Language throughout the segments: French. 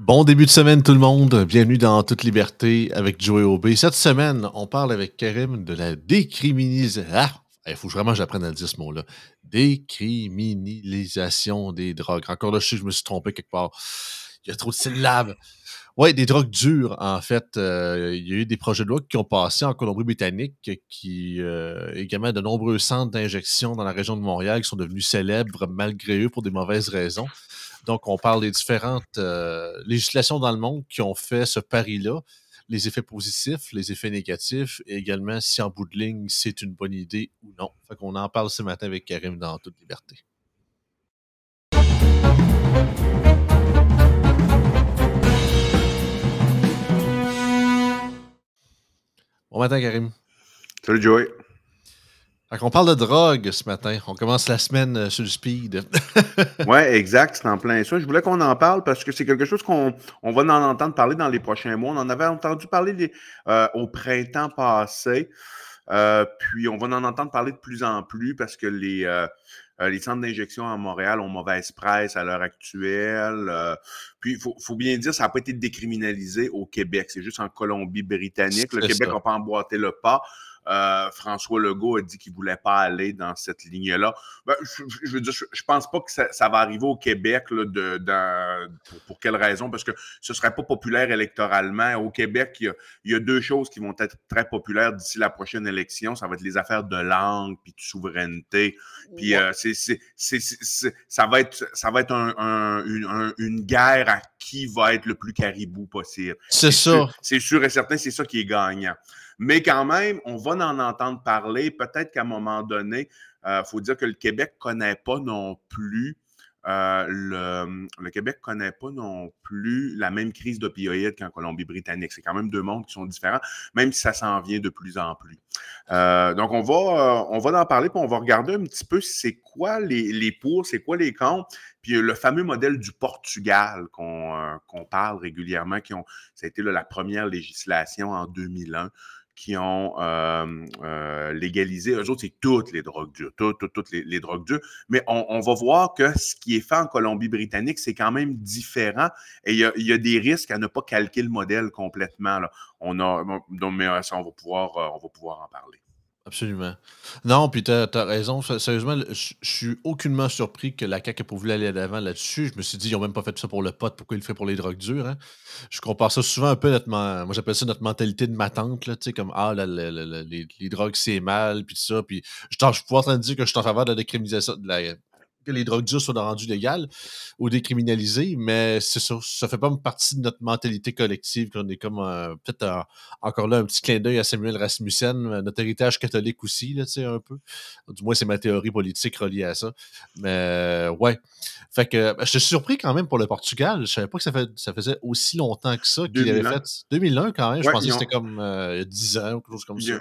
Bon début de semaine tout le monde, bienvenue dans Toute Liberté avec Joey Aubé. Cette semaine, on parle avec Karim de la décriminalisation. Ah, il faut vraiment que j'apprenne à dire ce mot-là. Décriminalisation des drogues. Encore là, je sais que je me suis trompé quelque part. Il y a trop de syllabes. Oui, des drogues dures, en fait. Euh, il y a eu des projets de loi qui ont passé en Colombie-Britannique, qui euh, également de nombreux centres d'injection dans la région de Montréal qui sont devenus célèbres malgré eux pour des mauvaises raisons. Donc, on parle des différentes euh, législations dans le monde qui ont fait ce pari-là, les effets positifs, les effets négatifs, et également si en bout de ligne, c'est une bonne idée ou non. Fait qu'on en parle ce matin avec Karim dans toute liberté. Bon matin, Karim. Salut, Joey. On parle de drogue ce matin. On commence la semaine euh, sur le speed. oui, exact. C'est en plein ça. Je voulais qu'on en parle parce que c'est quelque chose qu'on on va en entendre parler dans les prochains mois. On en avait entendu parler euh, au printemps passé. Euh, puis on va en entendre parler de plus en plus parce que les, les centres d'injection à Montréal ont mauvaise presse à l'heure actuelle. puis il faut, bien dire, ça n'a pas été décriminalisé au Québec. C'est juste en Colombie-Britannique. Le Québec n'a pas emboîté le pas. Euh, François Legault a dit qu'il ne voulait pas aller dans cette ligne-là. Ben, je, veux dire, je, ne pense pas que ça, va arriver au Québec de, pour, quelle raison? Parce que ce ne serait pas populaire électoralement. Au Québec, il y, a, deux choses qui vont être très populaires d'ici la prochaine élection. Ça va être les affaires de langue puis de souveraineté. Puis euh, ça va être, ça va être une, une, guerre à qui va être le plus caribou possible. C'est ça. C'est sûr et certain, c'est ça qui est gagnant. Mais quand même, on va en entendre parler. Peut-être qu'à un moment donné, il euh, faut dire que le Québec ne connaît pas non plus euh, le, Québec ne connaît pas non plus la même crise d'opioïdes qu'en Colombie-Britannique. C'est quand même deux mondes qui sont différents, même si ça s'en vient de plus en plus. Euh, donc, on va, on va en parler, puis on va regarder un petit peu c'est quoi les, les pour, c'est quoi les contre, puis le fameux modèle du Portugal qu'on parle régulièrement, qui ont, ça a été la première législation en 2001 qui ont euh, légalisé, eux autres, c'est toutes les drogues dures, toutes, toutes, toutes les, drogues dures. Mais on, va voir que ce qui est fait en Colombie-Britannique, c'est quand même différent et il y, a, des risques à ne pas calquer le modèle complètement. Là. On a, donc, mais ça, on va pouvoir, euh, on va pouvoir en parler. Absolument. Non, puis tu as, raison. Sérieusement, je suis aucunement surpris que la CAQ ait pas voulu aller d'avant là-dessus. Je me suis dit, ils n'ont même pas fait ça pour le pot. Pourquoi ils le feraient pour les drogues dures? Hein? Je compare ça souvent un peu notre. Moi, j'appelle ça notre mentalité de ma tante, là, comme Ah, les, les, drogues, c'est mal, puis ça. Puis je, suis en train de dire que je suis en faveur de la décriminalisation, de la que les drogues dures soient rendues légales ou décriminalisées, mais ça, ça fait pas partie de notre mentalité collective qu'on est comme peut-être encore là un petit clin d'œil à Samuel Rasmussen, euh, notre héritage catholique aussi, là, tu sais, un peu. Du moins, c'est ma théorie politique reliée à ça. Mais euh, ouais. Fait que ben, je suis surpris quand même pour le Portugal. Je savais pas que ça, fait, ça faisait aussi longtemps que ça qu'il avait fait. 2001 quand même. je pensais que c'était comme euh, il y a 10 ans ou quelque chose comme ça.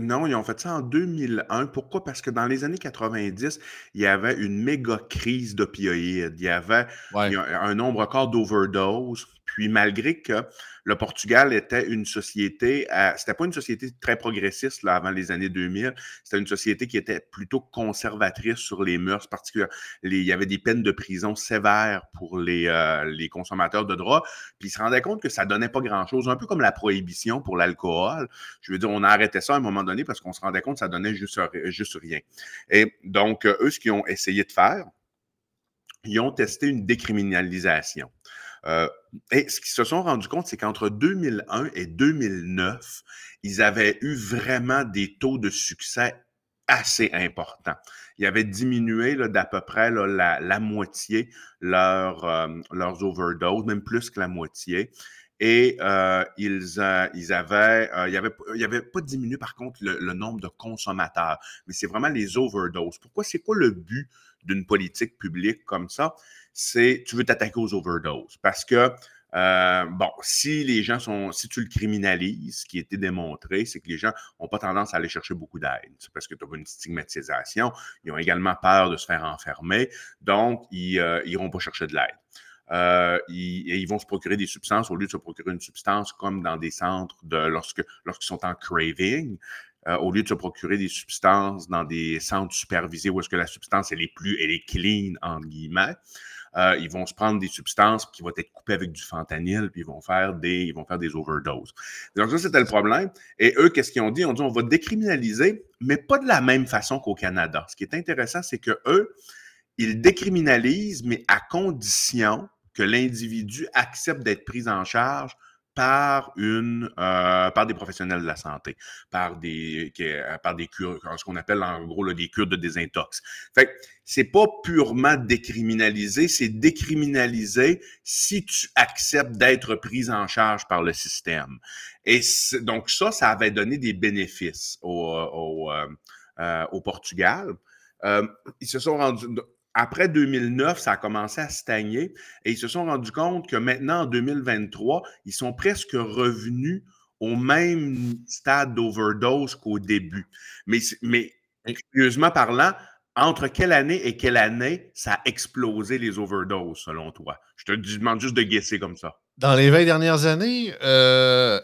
Non, ils ont fait ça en 2001. Pourquoi? Parce que dans les années 90, il y avait une méga crise d'opioïdes. Il y avait un nombre record d'overdoses. Puis malgré que le Portugal était une société, c'était pas une société très progressiste avant les années 2000, c'était une société qui était plutôt conservatrice sur les mœurs particulières. il y avait des peines de prison sévères pour les, euh, les consommateurs de drogue, puis ils se rendaient compte que ça donnait pas grand-chose, un peu comme la prohibition pour l'alcool. Je veux dire, on a arrêté ça à un moment donné parce qu'on se rendait compte que ça donnait juste, juste rien. Et donc, eux, ce qu'ils ont essayé de faire, ils ont testé une décriminalisation. Euh, et ce qu'ils se sont rendus compte, c'est qu'entre 2001 et 2009, ils avaient eu vraiment des taux de succès assez importants. Ils avaient diminué d'à peu près la, moitié euh, leurs overdoses, même plus que la moitié. Et euh, ils, ils avaient, pas diminué par contre le nombre de consommateurs, mais c'est vraiment les overdoses. Pourquoi? C'est quoi le but d'une politique publique comme ça? c'est tu veux t'attaquer aux overdoses. Parce que, euh, bon, si les gens sont, si tu le criminalises, ce qui a été démontré, c'est que les gens n'ont pas tendance à aller chercher beaucoup d'aide. C'est parce que tu as une stigmatisation. Ils ont également peur de se faire enfermer. Donc, ils n'iront euh, pas chercher de l'aide. Euh, ils, ils vont se procurer des substances au lieu de se procurer une substance comme dans des centres de lorsque lorsqu'ils sont en craving. Au lieu de se procurer des substances dans des centres supervisés où est-ce que la substance est plus elle est clean guillemets euh, ils vont se prendre des substances qui vont être coupées avec du fentanyl, puis ils vont faire des, ils vont faire des overdoses. Donc ça, c'était le problème. Et eux, qu'est-ce qu'ils ont dit? Ils ont dit, on va décriminaliser, mais pas de la même façon qu'au Canada. Ce qui est intéressant, c'est que eux, ils décriminalisent, mais à condition que l'individu accepte d'être pris en charge par une euh, par des professionnels de la santé, par des euh, par des cures, ce qu'on appelle en gros des cures de désintox. Fait c'est pas purement décriminalisé, c'est décriminalisé si tu acceptes d'être pris en charge par le système. Et donc ça, ça avait donné des bénéfices au, au, euh, au Portugal. ils se sont rendus après 2009, ça a commencé à stagner et ils se sont rendus compte que maintenant, en 2023, ils sont presque revenus au même stade d'overdose qu'au début. Mais, mais curieusement parlant, entre quelle année et quelle année ça a explosé les overdoses, selon toi? Je te demande juste de guesser comme ça. Dans les 20 dernières années, euh,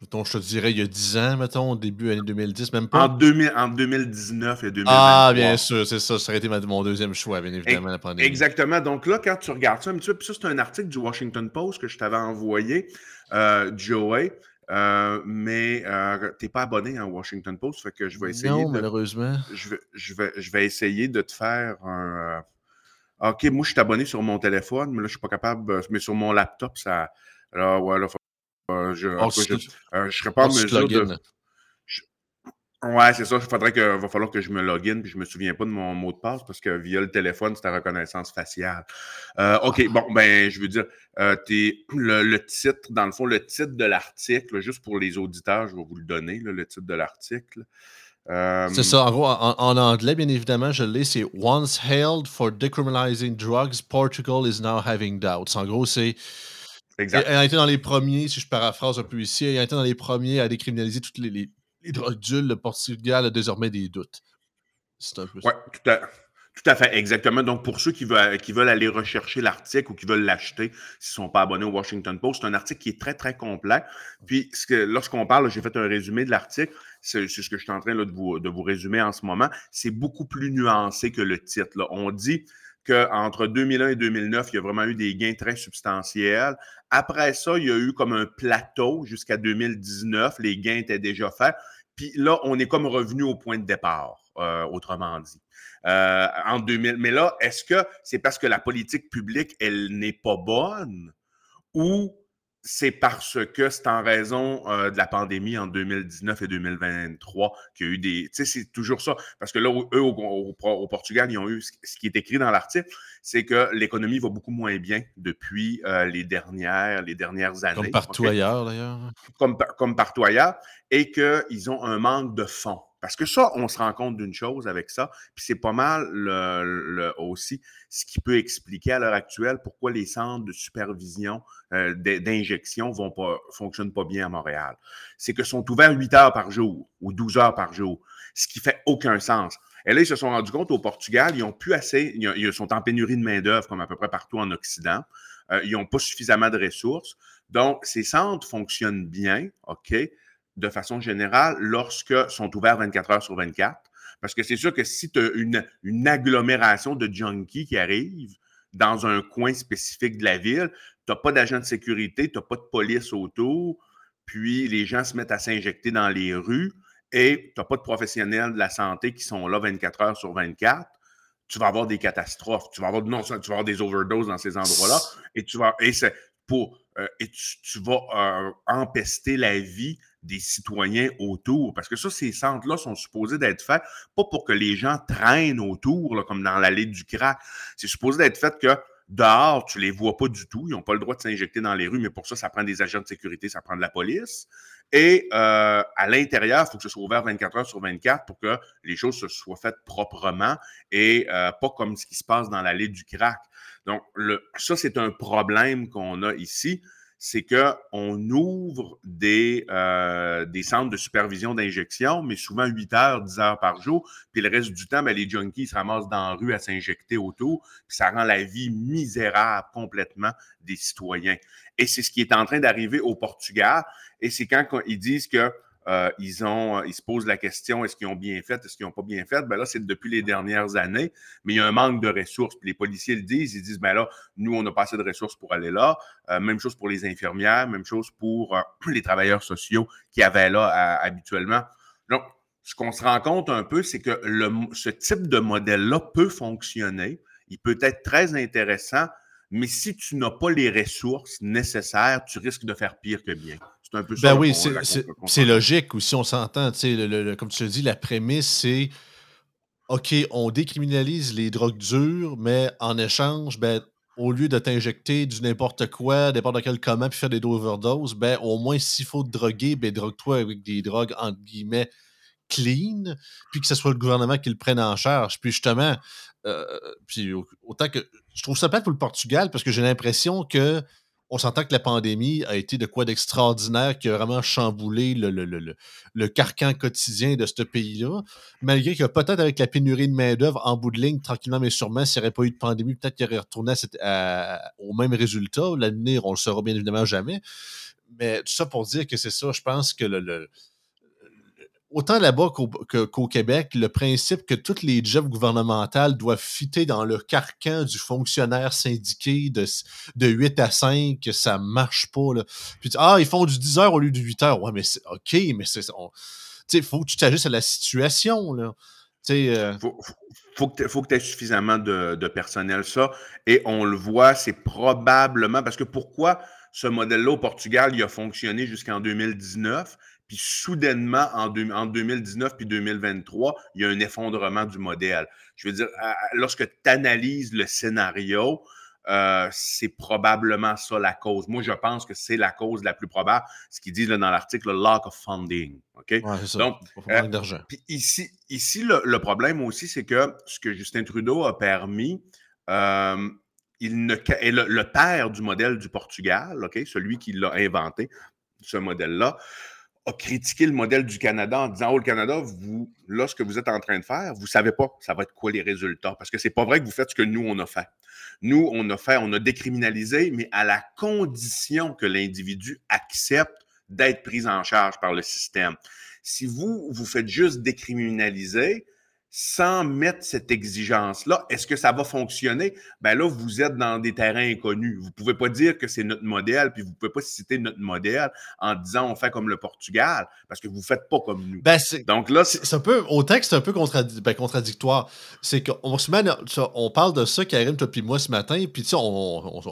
Mettons, je te dirais il y a 10 ans, mettons, au début année 2010, même pas. En, 2000, en 2019 et 2023. Ah, bien sûr, c'est ça. Ça aurait été mon deuxième choix, bien évidemment, la pandémie. Exactement. Donc là, quand tu regardes ça un petit peu, puis ça, c'est un article du Washington Post que je t'avais envoyé, euh, Joey. Euh, mais euh, tu n'es pas abonné à Washington Post, fait que je vais essayer. Non, malheureusement. Je vais, je, vais, je vais essayer de te faire un. Euh, OK, moi, je suis abonné sur mon téléphone, mais là, je ne suis pas capable. Mais sur mon laptop, ça. Alors, ouais, là, euh, je ne oh, euh, serais pas en mesure de. Ouais, c'est ça. Il faudrait que, va falloir que je me login puis je me souviens pas de mon mot de passe parce que via le téléphone, c'est la reconnaissance faciale. Euh, OK, bon, ben, je veux dire, le, titre, dans le fond, le titre de l'article, juste pour les auditeurs, je vais vous le donner, le titre de l'article. c'est ça, en gros, en, anglais, bien évidemment, je l'ai, c'est Once hailed for decriminalizing drugs, Portugal is now having doubts. En gros, c'est Exact. A été dans les premiers, si je paraphrase un peu ici, elle a été dans les premiers à décriminaliser toutes les, les, drogues dures. Le Portugal a désormais des doutes. C'est un peu ça. Oui, tout à, tout à fait, exactement. Donc, pour ceux qui veulent, qui veulent aller rechercher l'article ou qui veulent l'acheter, s'ils ne sont pas abonnés au Washington Post, c'est un article qui est très, très complet. Puis, lorsqu'on parle, j'ai fait un résumé de l'article, c'est ce que je suis en train de, vous, de vous résumer en ce moment, c'est beaucoup plus nuancé que le titre. On dit qu'entre 2001 et 2009, il y a vraiment eu des gains très substantiels. Après ça, il y a eu comme un plateau jusqu'à 2019. Les gains étaient déjà faits. Puis là, on est comme revenu au point de départ, euh, autrement dit. Euh, en 2000. Mais là, est-ce que c'est parce que la politique publique, elle n'est pas bonne ou c'est parce que c'est en raison euh, de la pandémie en 2019 et 2023 qu'il y a eu des. Tu sais, c'est toujours ça. Parce que là, eux, au, Portugal, ils ont eu. Ce qui est écrit dans l'article, c'est que l'économie va beaucoup moins bien depuis euh, les, dernières, les dernières années. Comme partout ailleurs, d'ailleurs. Comme, comme partout ailleurs. Et qu'ils ont un manque de fonds. Parce que ça, on se rend compte d'une chose avec ça, puis c'est pas mal aussi ce qui peut expliquer à l'heure actuelle pourquoi les centres de supervision euh, d'injection ne fonctionnent pas bien à Montréal. C'est que sont ouverts 8 heures par jour ou 12 heures par jour, ce qui fait aucun sens. Et là, ils se sont rendus compte au Portugal, ils ont plus assez, ils sont en pénurie de main-d'œuvre comme à peu près partout en Occident. Euh, ils n'ont pas suffisamment de ressources. Donc, ces centres fonctionnent bien, OK? De façon générale lorsque sont ouverts 24 heures sur 24. Parce que c'est sûr que si tu as une, agglomération de junkies qui arrive dans un coin spécifique de la ville, tu n'as pas d'agent de sécurité, tu n'as pas de police autour, puis les gens se mettent à s'injecter dans les rues et tu n'as pas de professionnels de la santé qui sont là 24 heures sur 24 tu vas avoir des catastrophes, tu vas avoir, non, tu vas avoir des overdoses dans ces endroits-là, et tu vas, et euh, tu, vas euh, empester la vie des citoyens autour. Parce que ça, ces centres-là sont supposés d'être faits pas pour que les gens traînent autour, comme dans l'allée du crack. C'est supposé d'être fait que dehors, tu les vois pas du tout. Ils n'ont pas le droit de s'injecter dans les rues, mais pour ça, ça prend des agents de sécurité, ça prend de la police. Et euh, à l'intérieur, il faut que ce soit ouvert 24 heures sur 24 pour que les choses se soient faites proprement et euh, pas comme ce qui se passe dans l'allée du crack. Donc, le, ça, c'est un problème qu'on a ici c'est qu'on ouvre des, euh, des centres de supervision d'injection, mais souvent 8 heures, 10 heures par jour. Puis le reste du temps, ben, les junkies se ramassent dans la rue à s'injecter autour. Puis ça rend la vie misérable complètement des citoyens. Et c'est ce qui est en train d'arriver au Portugal. Et c'est quand ils disent que euh, ils, ont, ils se posent la question est-ce qu'ils ont bien fait, est-ce qu'ils n'ont pas bien fait? Ben là, c'est depuis les dernières années, mais il y a un manque de ressources. Puis les policiers le disent ils disent ben là, nous, on n'a pas assez de ressources pour aller là. Euh, même chose pour les infirmières, même chose pour les travailleurs sociaux qui avaient là habituellement. Donc, ce qu'on se rend compte un peu, c'est que ce type de modèle-là peut fonctionner. Il peut être très intéressant, mais si tu n'as pas les ressources nécessaires, tu risques de faire pire que bien. C'est un peu ça. Ben oui, c'est logique aussi, on s'entend. Comme tu le dis, la prémisse, c'est OK, on décriminalise les drogues dures, mais en échange, ben, au lieu de t'injecter du n'importe quoi, n'importe quel comment, puis faire des overdoses, ben, au moins, s'il faut te droguer, ben, drogue-toi avec des drogues, entre guillemets, clean, puis que ce soit le gouvernement qui le prenne en charge. Puis justement, euh, puis autant que je trouve ça plate pour le Portugal parce que j'ai l'impression que on s'entend que la pandémie a été de quoi d'extraordinaire qui a vraiment chamboulé le, carcan quotidien de ce pays-là. Malgré que peut-être avec la pénurie de main-d'œuvre en bout de ligne, tranquillement mais sûrement, s'il n'y aurait pas eu de pandémie, peut-être qu'il aurait retourné au même résultat. L'avenir, on le saura bien évidemment jamais. Mais tout ça pour dire que c'est ça, je pense que le, autant là-bas qu'au, Québec, le principe que toutes les jobs gouvernementales doivent fitter dans le carcan du fonctionnaire syndiqué de, de 8 à 5, ça marche pas. Là. Puis, ah, ils font du 10 heures au lieu de 8 heures. Ouais, mais c'est OK, mais c'est. Il faut que tu t'ajustes à la situation. Là. Euh... Faut, que tu aies suffisamment de, de, personnel, ça. Et on le voit, c'est probablement parce que pourquoi ce modèle-là au Portugal, il a fonctionné jusqu'en 2019 puis soudainement, en, 2019 puis 2023, il y a un effondrement du modèle. Je veux dire, lorsque tu analyses le scénario, euh, c'est probablement ça la cause. Moi, je pense que c'est la cause la plus probable, ce qu'ils disent dans l'article, le lack of funding. OK? Donc, euh, ici, ici le, problème aussi, c'est que ce que Justin Trudeau a permis, euh, il ne, le, le, père du modèle du Portugal, OK, celui qui l'a inventé, ce modèle-là, a critiqué le modèle du Canada en disant Oh, le Canada, vous, là, ce que vous êtes en train de faire, vous ne savez pas ça va être quoi les résultats. Parce que c'est pas vrai que vous faites ce que nous, on a fait. Nous, on a fait, on a décriminalisé, mais à la condition que l'individu accepte d'être pris en charge par le système. Si vous, vous faites juste décriminaliser, sans mettre cette exigence-là, est-ce que ça va fonctionner? Ben là, vous êtes dans des terrains inconnus. Vous ne pouvez pas dire que c'est notre modèle, puis vous ne pouvez pas citer notre modèle en disant on fait comme le Portugal, parce que vous ne faites pas comme nous. Ben Donc là, c'est un peu, au texte, c'est un peu ben, contradictoire. C'est qu'on se met, on parle de ça, Karim, toi puis moi ce matin, puis tu sais, on,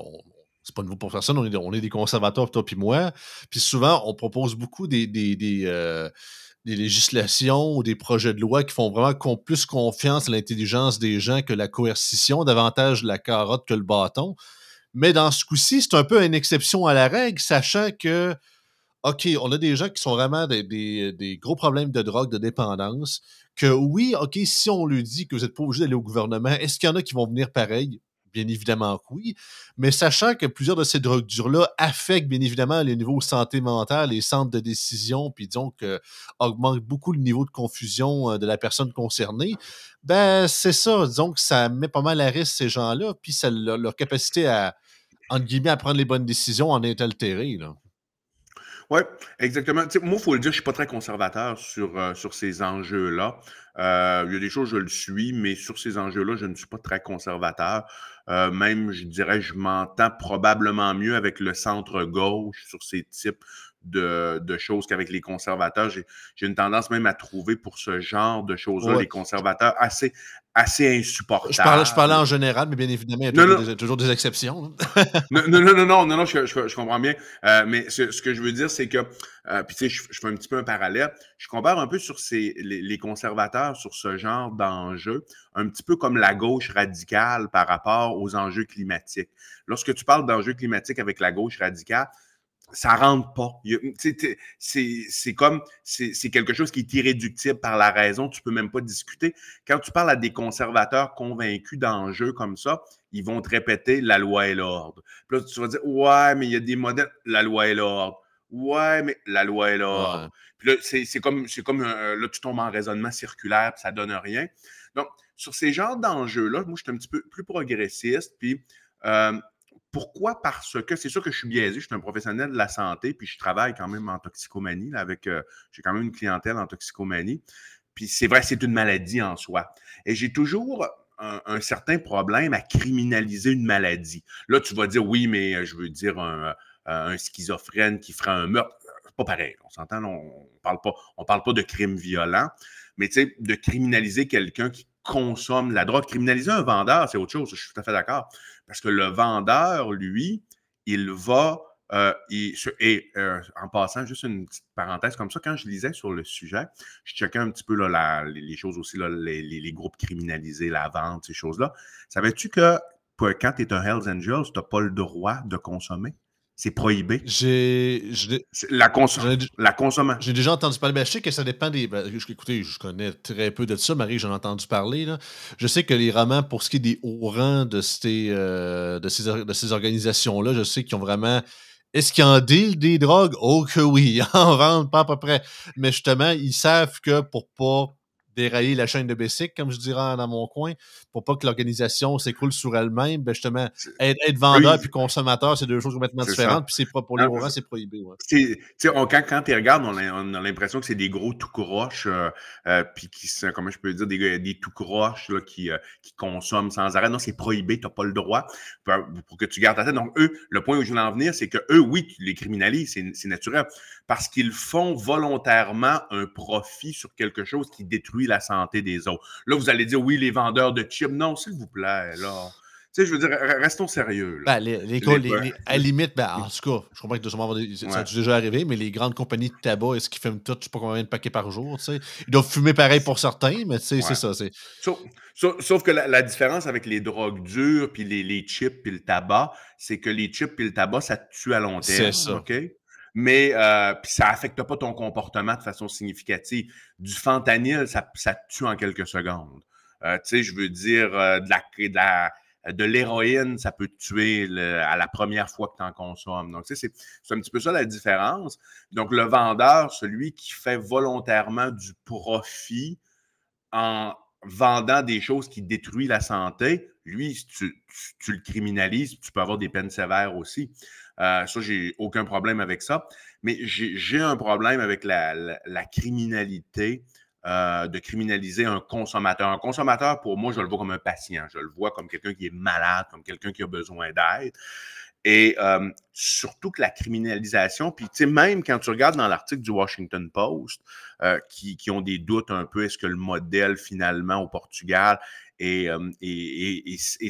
c'est pas nouveau pour personne, on est, on est des conservateurs, toi puis moi. Puis souvent, on propose beaucoup des, euh, législations ou des projets de loi qui font vraiment plus confiance à l'intelligence des gens que la coercition, davantage la carotte que le bâton. Mais dans ce coup-ci, c'est un peu une exception à la règle, sachant que, OK, on a des gens qui sont vraiment des, des gros problèmes de drogue, de dépendance, que oui, OK, si on lui dit que vous n'êtes pas obligé d'aller au gouvernement, est-ce qu'il y en a qui vont venir pareil? Bien évidemment que oui. Mais sachant que plusieurs de ces drogues dures-là affectent bien évidemment les niveaux santé mentale, les centres de décision, puis donc euh, augmentent beaucoup le niveau de confusion euh, de la personne concernée, ben c'est ça. Disons que ça met pas mal à risque ces gens-là, puis ça, leur, capacité à, entre guillemets, à prendre les bonnes décisions en est altérée. Là. Oui, exactement. moi, il faut le dire, je ne suis pas très conservateur sur, euh, sur ces enjeux-là. Il y a des choses, je le suis, mais sur ces enjeux-là, je ne suis pas très conservateur. Euh, même, je dirais, je m'entends probablement mieux avec le centre-gauche sur ces types de, choses qu'avec les conservateurs. J'ai une tendance même à trouver pour ce genre de choses-là, les conservateurs assez, assez insupportables. Je parlais, je parlais en général, mais bien évidemment, il y a toujours, Des, exceptions. non, non, non, non, non, non, je, je, comprends bien. Euh, mais ce, que je veux dire, c'est que, euh, puis tu sais, je, fais un petit peu un parallèle. Je compare un peu sur ces, les, les conservateurs sur ce genre d'enjeux, un petit peu comme la gauche radicale par rapport aux enjeux climatiques. Lorsque tu parles d'enjeux climatiques avec la gauche radicale, ça rentre pas. C'est comme, c'est quelque chose qui est irréductible par la raison, tu peux même pas discuter. Quand tu parles à des conservateurs convaincus d'enjeux comme ça, ils vont te répéter la loi et l'ordre. Puis là, tu vas dire, ouais, mais il y a des modèles, la loi et l'ordre. Ouais, mais la loi et l'ordre. Puis là, c'est comme, comme là, tu tombes en raisonnement circulaire, puis ça donne rien. Donc, sur ces genres d'enjeux-là, moi, je suis un petit peu plus progressiste, puis euh, Pourquoi? Parce que c'est sûr que je suis biaisé, je suis un professionnel de la santé, puis je travaille quand même en toxicomanie, avec, euh, j'ai quand même une clientèle en toxicomanie. Puis c'est vrai, c'est une maladie en soi. Et j'ai toujours un, certain problème à criminaliser une maladie. Là, tu vas dire, oui, mais euh, je veux dire un, un schizophrène qui fera un meurtre. C'est pas pareil. On s'entend, on ne parle, pas, parle pas de crime violent, mais tu sais, de criminaliser quelqu'un qui consomme la drogue. Criminaliser un vendeur, c'est autre chose, je suis tout à fait d'accord. Parce que le vendeur, lui, il va. Euh, et euh, en passant, juste une petite parenthèse comme ça, quand je lisais sur le sujet, je checkais un petit peu les, choses aussi, les, groupes criminalisés, la vente, ces choses-là. Savais-tu que quand tu es un Hells Angels, tu n'as pas le droit de consommer? C'est prohibé. J'ai. La, la consommation. J'ai déjà entendu parler. Ben, je sais que ça dépend des. Ben, écoutez, je connais très peu de ça. Marie, j'en ai entendu parler. Là. Je sais que les romans, pour ce qui est des hauts rangs de ces, euh, de ces, de ces organisations-là, je sais qu'ils ont vraiment. Est-ce qu'ils en deal des drogues? Oh que oui, ils en vendent pas à peu près. Mais justement, ils savent que pour pas dérailler la chaîne de Bessic, comme je dirais dans mon coin, pour pas que l'organisation s'écroule sur elle-même. Ben justement, être, vendeur et consommateur, c'est deux choses complètement différentes. Puis c'est pour les orangs, c'est prohibé. quand, quand tu regardes, on a, l'impression que c'est des gros tout croches, euh, euh, puis qui sont, comment je peux dire, des, des tout croches là, qui, euh, qui consomment sans arrêt. Non, c'est prohibé, tu n'as pas le droit pour, que tu gardes ta tête. Donc, eux, le point où je voulais en venir, c'est que eux, oui, tu les criminalises, c'est naturel, parce qu'ils font volontairement un profit sur quelque chose qui détruit la santé des autres. Là, vous allez dire, oui, les vendeurs de chips. Non, s'il vous plaît, là. Tu sais, je veux dire, restons sérieux. Ben, les, les, à la limite, ben, en tout cas, je comprends que ça a déjà arrivé, mais les grandes compagnies de tabac, est-ce qu'ils fument tout, je sais pas combien de paquets par jour, tu sais? Ils doivent fumer pareil pour certains, mais tu sais, c'est ça. Sauf, sauf, que la, différence avec les drogues dures, puis les, les chips, puis le tabac, c'est que les chips puis le tabac, ça te tue à long terme. C'est ça. OK? Mais euh, ça n'affecte pas ton comportement de façon significative. Du fentanyl, ça, ça tue en quelques secondes. Euh, tu sais, je veux dire, euh, de l'héroïne, ça peut te tuer à la première fois que tu en consommes. Donc, tu sais, c'est un petit peu ça la différence. Donc, le vendeur, celui qui fait volontairement du profit en vendant des choses qui détruisent la santé, lui, tu, tu le criminalises, tu peux avoir des peines sévères aussi. Euh, ça, j'ai aucun problème avec ça. Mais j'ai un problème avec la, criminalité, euh, de criminaliser un consommateur. Un consommateur, pour moi, je le vois comme un patient. Je le vois comme quelqu'un qui est malade, comme quelqu'un qui a besoin d'aide. Et euh, surtout que la criminalisation, puis tu sais, même quand tu regardes dans l'article du Washington Post, qui, qui, ont des doutes un peu, est-ce que le modèle finalement au Portugal est,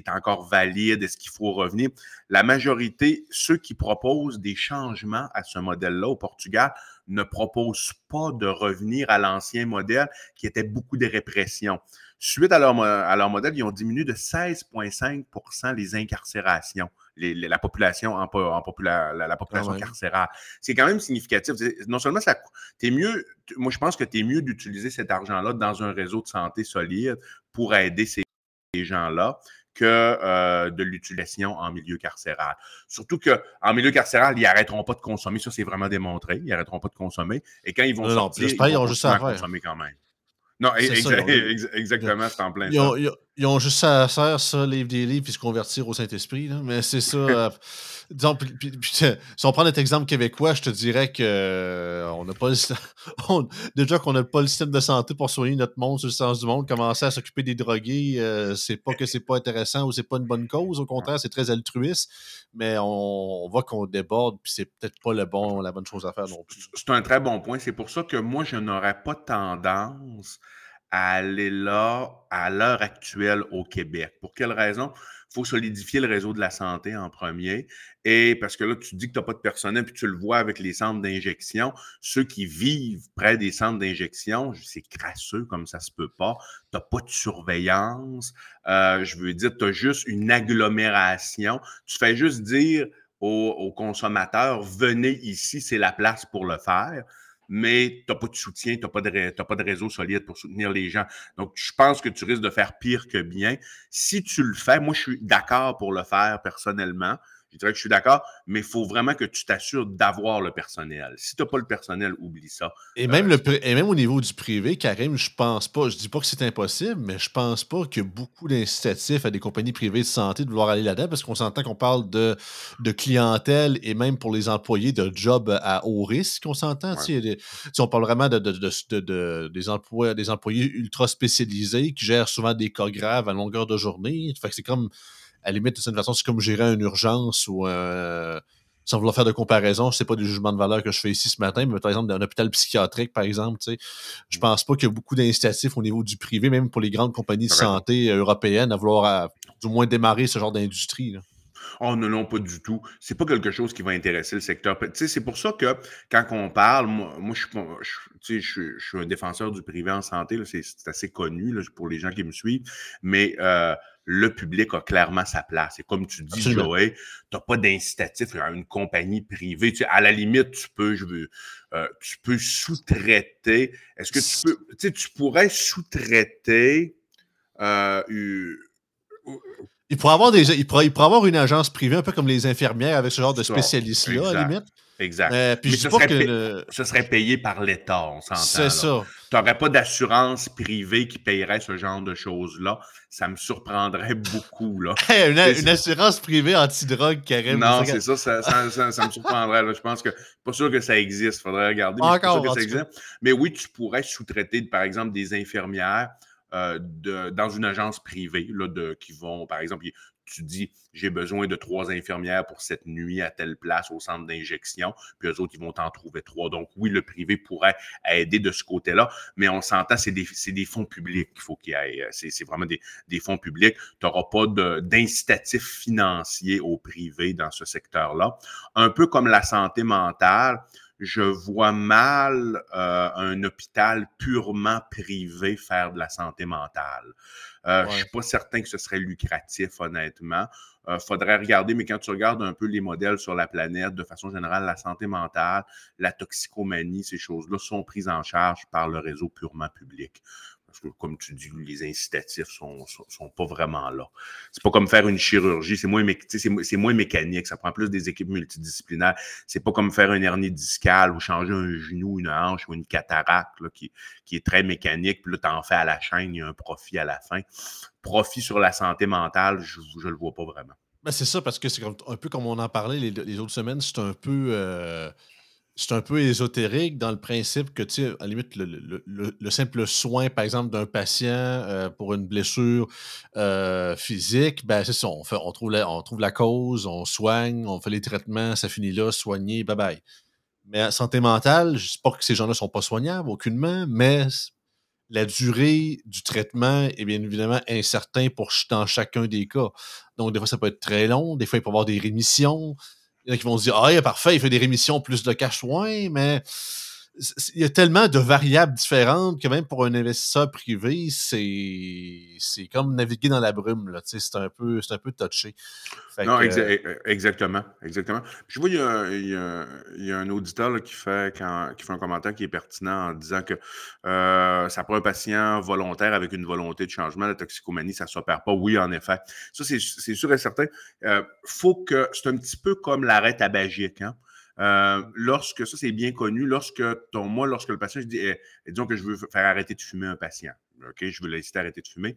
encore valide? Est-ce qu'il faut revenir? La majorité, ceux qui proposent des changements à ce modèle-là au Portugal, ne proposent pas de revenir à l'ancien modèle qui était beaucoup de répression. Suite à leur, à leur modèle, ils ont diminué de 16,5% les incarcérations. la population en, la, population ah carcérale. C'est quand même significatif. Non seulement ça es mieux, moi je pense que tu es mieux d'utiliser cet argent-là dans un réseau de santé solide pour aider ces gens-là que euh, de l'utilisation en milieu carcéral. Surtout qu'en milieu carcéral, ils n'arrêteront pas de consommer. Ça, c'est vraiment démontré. Ils n'arrêteront pas de consommer. Et quand ils vont sortir, ils, vont juste à consommer quand même. Non, exactement, c'est en plein ils ont, ils, ont, juste à faire ça, livre des livres, puis se convertir au Saint-Esprit. Mais c'est ça. Euh, disons, si on prend notre exemple québécois, je te dirais que euh, on n'a pas déjà qu'on n'a pas le système de santé pour soigner notre monde sur le sens du monde, commencer à s'occuper des drogués, euh, c'est pas que c'est pas intéressant ou c'est pas une bonne cause. Au contraire, c'est très altruiste, mais on, voit qu'on déborde, puis c'est peut-être pas le bon, la bonne chose à faire non plus. C'est un très bon point. C'est pour ça que moi, je n'aurais pas tendance à aller là à l'heure actuelle au Québec. Pour quelle raison? Il faut solidifier le réseau de la santé en premier. Et parce que là, tu dis que tu n'as pas de personnel, puis tu le vois avec les centres d'injection. Ceux qui vivent près des centres d'injection, c'est crasseux comme ça se peut pas. Tu n'as pas de surveillance. Euh, je veux dire, tu as juste une agglomération. Tu fais juste dire aux consommateurs, venez ici, c'est la place pour le faire mais tu n'as pas de soutien, tu n'as pas, pas, de réseau solide pour soutenir les gens. Donc, je pense que tu risques de faire pire que bien. Si tu le fais, moi, je suis d'accord pour le faire personnellement. Je dirais que je suis d'accord, mais il faut vraiment que tu t'assures d'avoir le personnel. Si tu n'as pas le personnel, oublie ça. Et, même euh, le, et même au niveau du privé, Karim, je pense pas, je dis pas que c'est impossible, mais je pense pas qu'il y a beaucoup d'incitatifs à des compagnies privées de santé de vouloir aller là-dedans parce qu'on s'entend qu'on parle de, de clientèle et même pour les employés de job à haut risque, on s'entend. Si on parle vraiment de, de, des, emplois, des employés ultra spécialisés qui gèrent souvent des cas graves à longueur de journée. Fait que c'est comme à la limite, de cette façon, c'est comme gérer une urgence ou euh, sans vouloir faire de comparaison, c'est pas des jugements de valeur que je fais ici ce matin, mais par exemple, dans un hôpital psychiatrique, par exemple, tu sais, je mm. pense pas qu'il y a beaucoup d'incitatifs au niveau du privé, même pour les grandes compagnies de santé euh, européennes, à vouloir du moins démarrer ce genre d'industrie. Oh non, non, pas du tout. C'est pas quelque chose qui va intéresser le secteur. C'est pour ça que quand on parle, moi, moi je, je, je, je, suis un défenseur du privé en santé, c'est assez connu là, pour les gens qui me suivent, mais euh, le public a clairement sa place. Et comme tu dis, Joey, tu n'as pas d'incitatif à une compagnie privée. Tu à la limite, tu peux, je veux, euh, tu peux sous-traiter. Est-ce que tu peux, tu sais, tu pourrais sous-traiter euh, il pourrait, avoir des, il, pourrait, il pourrait avoir une agence privée, un peu comme les infirmières, avec ce genre de spécialistes-là, à la limite. Exact. Euh, puis Mais ce, serait que ce serait payé par l'État, on s'entend. C'est ça. Tu n'aurais pas d'assurance privée qui payerait ce genre de choses-là. Ça me surprendrait beaucoup. Là. une, assurance privée anti-drogue, carrément. Non, c'est ça ça, ça, me surprendrait. Là. Je pense que pas sûr que ça existe. Il faudrait regarder. Mais Encore, que ça existe. Mais oui, tu pourrais sous-traiter, par exemple, des infirmières. Euh, dans une agence privée là, qui vont, par exemple, tu dis j'ai besoin de trois infirmières pour cette nuit à telle place au centre d'injection, puis eux autres, ils vont t'en trouver trois. Donc, oui, le privé pourrait aider de ce côté-là, mais on s'entend, c'est des, des, fonds publics qu'il faut qu'il y ait. C'est vraiment des, des, fonds publics. Tu n'auras pas d'incitatif financier au privé dans ce secteur-là. Un peu comme la santé mentale, je vois mal euh, un hôpital purement privé faire de la santé mentale. Euh, Je suis pas certain que ce serait lucratif, honnêtement. Euh, faudrait regarder, mais quand tu regardes un peu les modèles sur la planète, de façon générale, la santé mentale, la toxicomanie, ces choses-là sont prises en charge par le réseau purement public. Parce que, comme tu dis, les incitatifs sont, sont, pas vraiment là. C'est pas comme faire une chirurgie, c'est moins, mécanique, ça prend plus des équipes multidisciplinaires. C'est pas comme faire une hernie discale ou changer un genou, une hanche ou une cataracte qui, est très mécanique, puis là, tu en fais à la chaîne, il y a un profit à la fin. Profit sur la santé mentale, je ne le vois pas vraiment. Ben c'est ça, parce que c'est un peu comme on en parlait les, autres semaines, c'est un peu. Euh, c'est un peu ésotérique dans le principe que, tu sais, à la limite, le, simple soin, par exemple, d'un patient euh, pour une blessure euh, physique, ben, c'est ça. On, trouve la, cause, on soigne, on fait les traitements, ça finit là, soigné, bye bye. Mais santé mentale, je ne sais pas que ces gens-là ne sont pas soignables, aucunement, mais la durée du traitement est bien évidemment incertain pour dans chacun des cas. Donc, des fois, ça peut être très long, des fois, il peut y avoir des rémissions. Il y en a qui vont se dire Ah, parfait, il fait des rémissions plus de cash. Soins, mais il y a tellement de variables différentes que même pour un investisseur privé, c'est comme naviguer dans la brume. C'est un, peu, un peu touché. non, e, exactement. exactement. je vois, il y a, il y a, un auditeur qui, fait, qui fait un commentaire qui est pertinent en disant que euh, ça prend un patient volontaire avec une volonté de changement. La toxicomanie, ça ne s'opère pas. Oui, en effet. Ça, c'est sûr et certain. Euh, faut que c'est un petit peu comme l'arrêt tabagique. Hein? Euh, lorsque, ça c'est bien connu, lorsque ton, moi, lorsque le patient, je dis, eh, disons que je veux faire arrêter de fumer un patient, OK, je veux l'inciter à arrêter de fumer.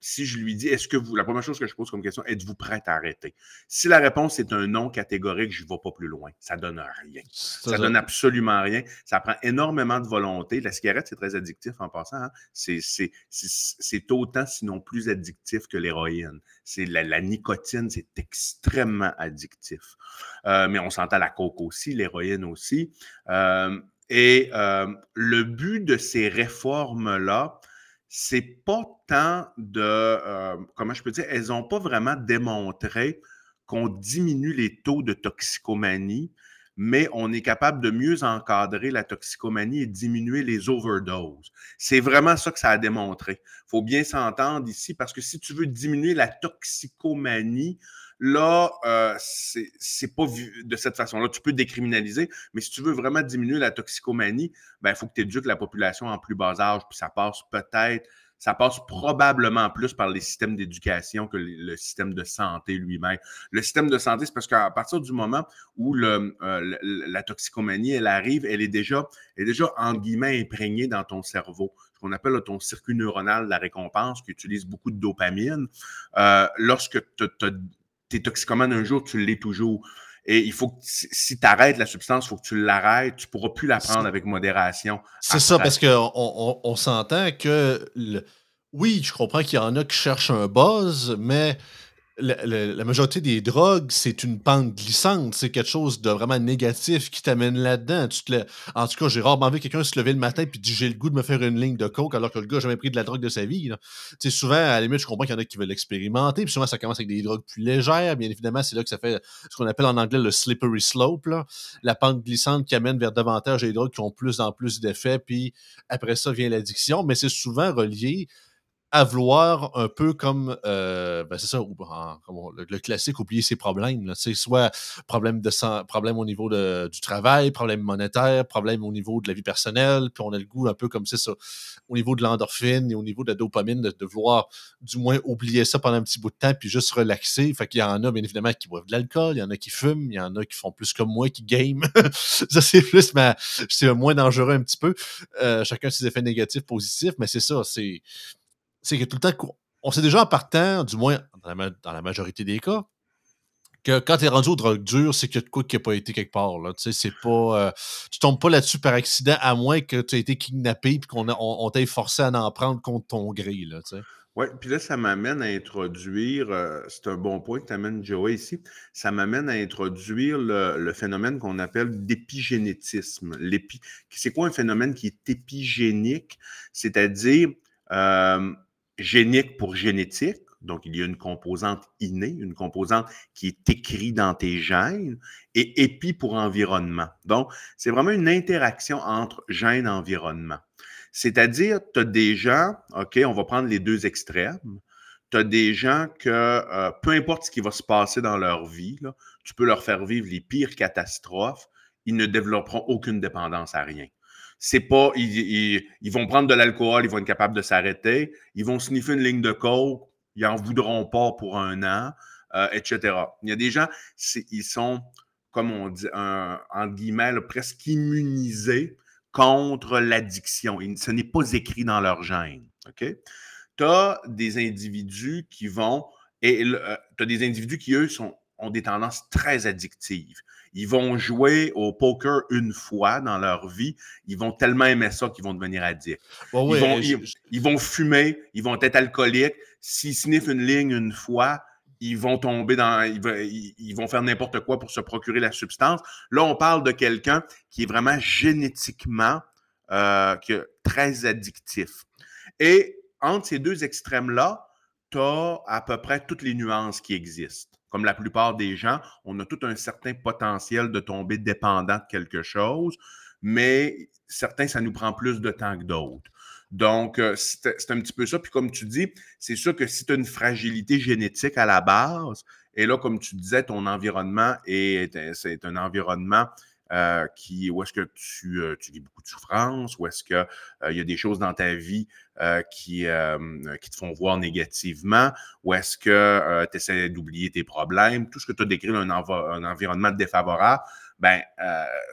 Si je lui dis, est-ce que vous, la première chose que je pose comme question, êtes-vous prête à arrêter? Si la réponse est un non catégorique, je ne vais pas plus loin. Ça ne donne rien. Ça, ne donne absolument rien. Ça prend énormément de volonté. La cigarette, c'est très addictif en passant. Hein. C'est autant, sinon plus addictif que l'héroïne. C'est la, nicotine, c'est extrêmement addictif. Euh, mais on s'entend la coke aussi, l'héroïne aussi. Euh, et euh, le but de ces réformes-là, c'est pas tant de, euh, comment je peux dire, elles n'ont pas vraiment démontré qu'on diminue les taux de toxicomanie, mais on est capable de mieux encadrer la toxicomanie et diminuer les overdoses. C'est vraiment ça que ça a démontré. Il faut bien s'entendre ici parce que si tu veux diminuer la toxicomanie, Là, euh, c'est pas vu de cette façon-là. Tu peux décriminaliser, mais si tu veux vraiment diminuer la toxicomanie, ben, il faut que tu éduques la population en plus bas âge, puis ça passe peut-être ça passe probablement plus par les systèmes d'éducation que le, système de santé lui-même. Le système de santé, c'est parce qu'à partir du moment où euh, la toxicomanie, elle arrive, elle est déjà, elle est déjà, en guillemets, imprégnée dans ton cerveau ce qu'on appelle ton circuit neuronal de la récompense, qui utilise beaucoup de dopamine. Euh, lorsque tu es toxicomane un jour, tu l'es toujours. Et il faut que si tu arrêtes la substance, il faut que tu l'arrêtes. Tu ne pourras plus la prendre avec modération. C'est ça, parce qu'on on, s'entend que oui, je comprends qu'il y en a qui cherchent un buzz, mais la, majorité des drogues, c'est une pente glissante. C'est quelque chose de vraiment négatif qui t'amène là-dedans. En tout cas, j'ai rarement vu quelqu'un se lever le matin et dire j'ai le goût de me faire une ligne de coke alors que le gars n'a jamais pris de la drogue de sa vie. Souvent, à la limite, je comprends qu'il y en a qui veulent l'expérimenter. Puis souvent, ça commence avec des drogues plus légères. Bien évidemment, c'est là que ça fait ce qu'on appelle en anglais le slippery slope. La pente glissante qui amène vers davantage des drogues qui ont plus en plus d'effets. Puis après ça vient l'addiction. Mais c'est souvent relié à vouloir un peu comme, euh, ben c'est ça, le, classique, oublier ses problèmes. C'est soit problème, de problème au niveau de, du travail, problème monétaire, problème au niveau de la vie personnelle, puis on a le goût un peu comme c'est ça, au niveau de l'endorphine et au niveau de la dopamine, de, vouloir du moins oublier ça pendant un petit bout de temps, puis juste relaxer. Fait qu'il y en a, bien évidemment, qui boivent de l'alcool, il y en a qui fument, il y en a qui font plus comme moi, qui game. ça, c'est plus, mais c'est moins dangereux un petit peu. Euh, chacun ses effets négatifs, positifs, mais c'est ça, c'est c'est que tout le temps, on sait déjà en partant, du moins dans la, majorité des cas, que quand tu es rendu au drogue dur, c'est qu'il y a de quoi qui n'a pas été quelque part. Là. Tu sais, pas. Euh, tu tombes pas là-dessus par accident, à moins que tu aies été kidnappé et qu'on on, t'ait forcé à en prendre contre ton gré. Oui, puis là, ça m'amène à introduire, euh, c'est un bon point que tu amènes, Joey, ici, ça m'amène à introduire le, phénomène qu'on appelle d'épigénétisme. C'est quoi un phénomène qui est épigénique? C'est-à-dire, euh, génique pour génétique, donc il y a une composante innée, une composante qui est écrite dans tes gènes, et épi pour environnement. Donc, c'est vraiment une interaction entre gènes et environnement. C'est-à-dire, tu as des gens, OK, on va prendre les deux extrêmes, tu as des gens que euh, peu importe ce qui va se passer dans leur vie, tu peux leur faire vivre les pires catastrophes, ils ne développeront aucune dépendance à rien c'est pas, ils, vont prendre de l'alcool, ils vont être capables de s'arrêter, ils vont sniffer une ligne de coke, ils en voudront pas pour un an, euh, etc. Il y a des gens, ils sont, comme on dit, un, en guillemets, presque immunisés contre l'addiction. Ce n'est pas écrit dans leur gène. OK? Tu as des individus qui vont, et euh, tu as des individus qui, eux, ont des tendances très addictives. Ils vont jouer au poker une fois dans leur vie. Ils vont tellement aimer ça qu'ils vont devenir addicts. ils, vont, fumer, ils vont être alcooliques. S'ils sniffent une ligne une fois, ils vont tomber dans. Ils, vont faire n'importe quoi pour se procurer la substance. Là, on parle de quelqu'un qui est vraiment génétiquement euh, très addictif. Et entre ces deux extrêmes-là, tu as à peu près toutes les nuances qui existent comme la plupart des gens, on a tout un certain potentiel de tomber dépendant de quelque chose, mais certains, ça nous prend plus de temps que d'autres. Donc, euh, c'est un petit peu ça. Puis comme tu dis, c'est sûr que si tu as une fragilité génétique à la base, et là, comme tu disais, ton environnement est, un environnement euh, qui, où est-ce que tu, euh, tu vis beaucoup de souffrance, où est-ce qu'il euh, il y a des choses dans ta vie qui, qui te font voir négativement, où est-ce que tu essaies d'oublier tes problèmes, tout ce que tu as décrit un, un environnement défavorable, ben,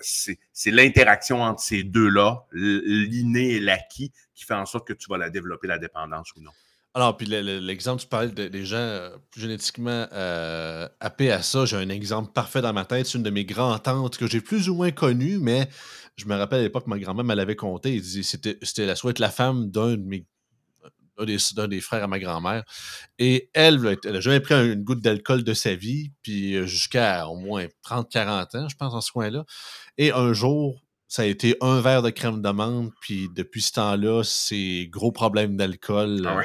c'est l'interaction entre ces deux-là, l'inné et l'acquis, qui fait en sorte que tu vas la développer, la dépendance ou non. Alors, puis l'exemple, tu parles des gens euh, génétiquement euh, happés à ça. J'ai un exemple parfait dans ma tête. C'est une de mes grands-tantes que j'ai plus ou moins connue, mais je me rappelle à l'époque, ma grand-mère me l'avait conté. C'était la souhaite la femme d'un de mes d'un des, frères à ma grand-mère. Et elle, elle n'a jamais pris une goutte d'alcool de sa vie, puis euh, jusqu'à au moins 30-40 ans, je pense, en ce coin-là. Et un jour, ça a été un verre de crème d'amande, puis depuis ce temps-là, c'est gros problème d'alcool. Ah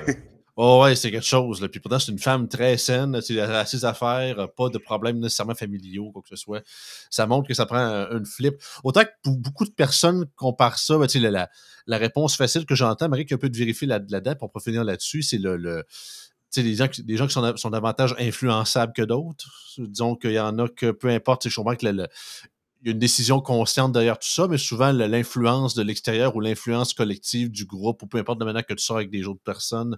Oh ouais, c'est quelque chose. Puis pourtant, c'est une femme très saine, elle a ses affaires, pas de problèmes nécessairement familiaux, quoi que ce soit. Ça montre que ça prend une flip. Autant que pour beaucoup de personnes comparent ça, ben, la, la, la, réponse facile que j'entends, Marie, qui a un peu de vérifier là-dedans pour finir là-dessus, c'est le, le des gens, gens qui sont, sont davantage influençables que d'autres. Disons qu'il y en a que peu importe, je comprends que le, y a une décision consciente derrière tout ça, mais souvent l'influence de l'extérieur ou l'influence collective du groupe, ou peu importe de manière que tu sors avec des autres personnes,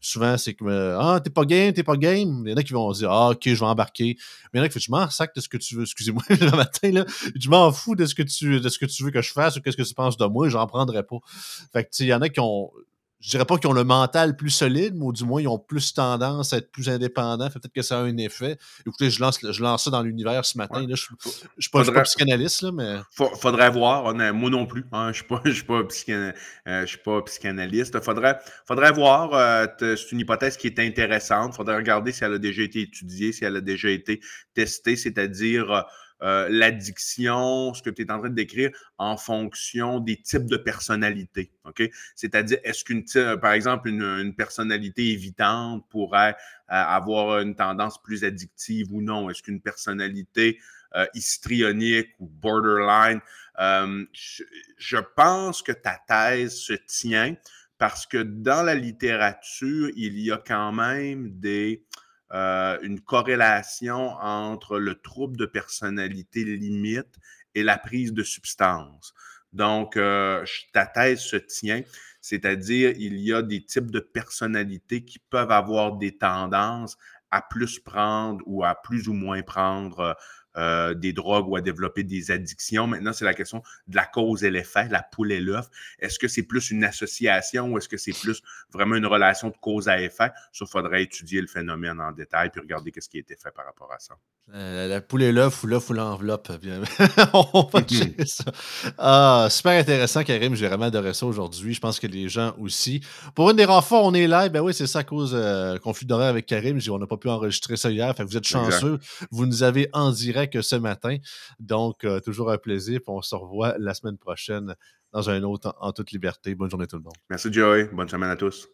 souvent c'est que Ah, t'es pas game, t'es pas game. Il y en a qui vont dire Ah, ok, je vais embarquer. Mais il y en a qui font Je m'en sac de ce que tu veux, excusez-moi, le matin, là, je m'en fous de ce que tu de ce que tu veux que je fasse ou qu'est-ce que tu penses de moi, j'en prendrai pas. Fait que il y en a qui ont je dirais pas qu'ils ont le mental plus solide, mais du moins, ils ont plus tendance à être plus indépendants. Peut-être que ça a un effet. Écoutez, je lance, je lance ça dans l'univers ce matin. je ne suis, pas, psychanalyste, là, mais. Faudrait voir. moi non plus. Hein, je ne suis, pas, euh, suis pas psychanalyste. Faudrait, faudrait voir. Euh, c'est une hypothèse qui est intéressante. Faudrait regarder si elle a déjà été étudiée, si elle a déjà été testée, c'est-à-dire. Euh, euh, l'addiction, ce que tu es en train de décrire, en fonction des types de personnalités. OK? C'est-à-dire, est-ce qu'une, par exemple, une, personnalité évitante pourrait euh, avoir une tendance plus addictive ou non? Est-ce qu'une personnalité euh, histrionique ou borderline? Je, je pense que ta thèse se tient parce que dans la littérature, il y a quand même des euh, une corrélation entre le trouble de personnalité limite et la prise de substance. Donc, euh, ta thèse se tient, c'est-à-dire il y a des types de personnalités qui peuvent avoir des tendances à plus prendre ou à plus ou moins prendre euh, des drogues ou à développer des addictions. Maintenant, c'est la question de la cause et l'effet, la poule et l'œuf. Est-ce que c'est plus une association ou est-ce que c'est plus vraiment une relation de cause à effet? Ça, il faudrait étudier le phénomène en détail puis regarder qu'est-ce qui a été fait par rapport à ça. Euh, la poule et l'œuf ou l'œuf ou l'enveloppe. On va hmm. ça. Ah, super intéressant, Karim. J'ai vraiment adoré ça aujourd'hui. Je pense que les gens aussi. Pour une des fois, on est là. Ben oui, c'est ça à cause euh, conflit d'horaire avec Karim. On n'a pas pu enregistrer ça hier. Fait que vous êtes chanceux. Vous nous avez en direct ce matin. Donc, euh, toujours un plaisir. on se revoit la semaine prochaine dans un autre en toute liberté. Bonne journée tout le monde. Merci, Joey. Bonne semaine à tous.